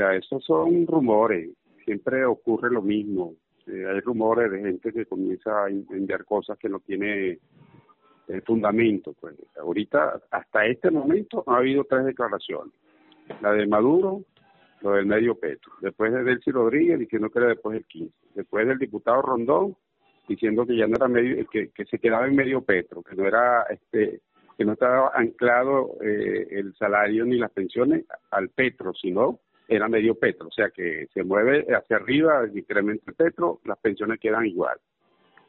mira, esos son rumores, siempre ocurre lo mismo. Eh, hay rumores de gente que comienza a enviar cosas que no tiene eh, fundamento. Pues ahorita, hasta este momento, ha habido tres declaraciones. La de Maduro, lo del medio petro. Después de Delcy Rodríguez diciendo que era después del 15. Después del diputado Rondón diciendo que ya no era medio, que, que se quedaba en medio petro, que no era este que no estaba anclado eh, el salario ni las pensiones al petro, sino era medio petro, o sea que se mueve hacia arriba, el petro, las pensiones quedan igual.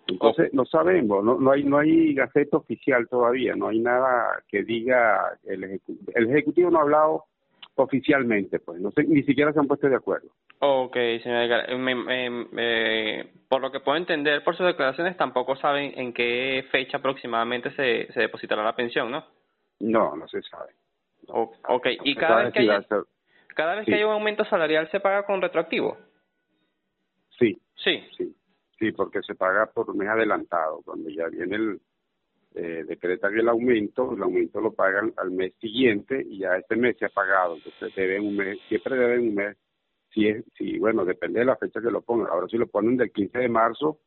Entonces no sabemos, no, no hay no hay gaceta oficial todavía, no hay nada que diga el ejecutivo, el ejecutivo no ha hablado oficialmente, pues no sé, ni siquiera se han puesto de acuerdo. Ok, señor Edgar. por lo que puedo entender por sus declaraciones, tampoco saben en qué fecha aproximadamente se, se depositará la pensión, ¿no? No, no se sabe. ok, y cada vez, que haya, cada vez que hay un aumento salarial, ¿se paga con retroactivo? Sí. Sí. Sí, sí porque se paga por mes adelantado. Cuando ya viene el, eh, decretan el aumento, el aumento lo pagan al mes siguiente y ya este mes se ha pagado, entonces deben un mes, siempre deben un mes si es, si bueno, depende de la fecha que lo pongan. Ahora si lo ponen del 15 de marzo,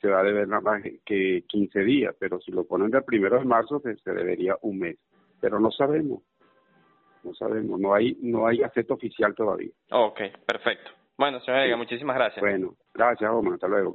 se va a deber nada más que 15 días, pero si lo ponen del primero de marzo, se, debería un mes. Pero no sabemos, no sabemos, no hay, no hay acepto oficial todavía. Ok, perfecto. Bueno, señor muchísimas gracias. Bueno, gracias, Omar, hasta luego.